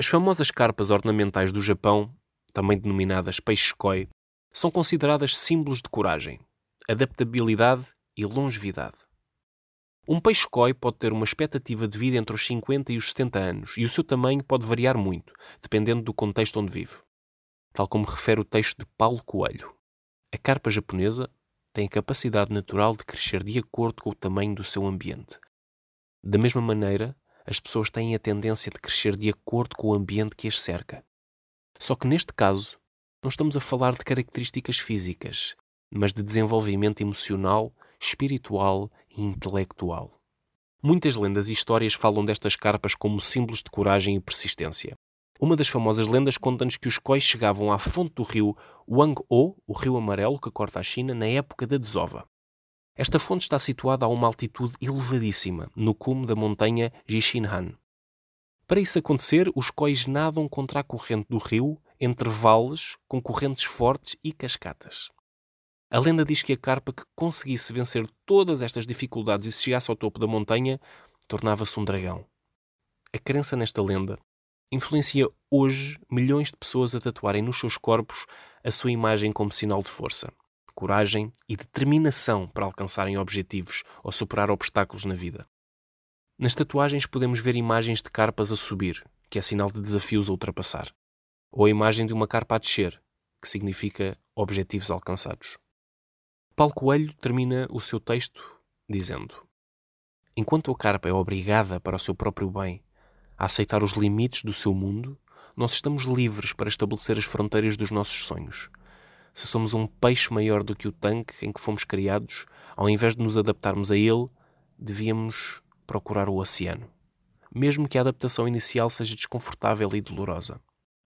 As famosas carpas ornamentais do Japão, também denominadas peixes-koi, são consideradas símbolos de coragem, adaptabilidade e longevidade. Um peixe-koi pode ter uma expectativa de vida entre os 50 e os 70 anos, e o seu tamanho pode variar muito, dependendo do contexto onde vive. Tal como refere o texto de Paulo Coelho. A carpa japonesa tem a capacidade natural de crescer de acordo com o tamanho do seu ambiente. Da mesma maneira, as pessoas têm a tendência de crescer de acordo com o ambiente que as cerca. Só que neste caso, não estamos a falar de características físicas, mas de desenvolvimento emocional, espiritual e intelectual. Muitas lendas e histórias falam destas carpas como símbolos de coragem e persistência. Uma das famosas lendas conta-nos que os cois chegavam à fonte do rio Wang-o, o rio amarelo que corta a China, na época da desova. Esta fonte está situada a uma altitude elevadíssima, no cume da montanha Jishinhan. Para isso acontecer, os cois nadam contra a corrente do rio, entre vales, com correntes fortes e cascatas. A lenda diz que a carpa que conseguisse vencer todas estas dificuldades e se chegasse ao topo da montanha, tornava-se um dragão. A crença nesta lenda influencia hoje milhões de pessoas a tatuarem nos seus corpos a sua imagem como sinal de força coragem e determinação para alcançarem objetivos ou superar obstáculos na vida. Nas tatuagens podemos ver imagens de carpas a subir, que é sinal de desafios a ultrapassar, ou a imagem de uma carpa a descer, que significa objetivos alcançados. Paulo Coelho termina o seu texto dizendo: Enquanto a carpa é obrigada para o seu próprio bem a aceitar os limites do seu mundo, nós estamos livres para estabelecer as fronteiras dos nossos sonhos se somos um peixe maior do que o tanque em que fomos criados, ao invés de nos adaptarmos a ele, devíamos procurar o oceano. Mesmo que a adaptação inicial seja desconfortável e dolorosa.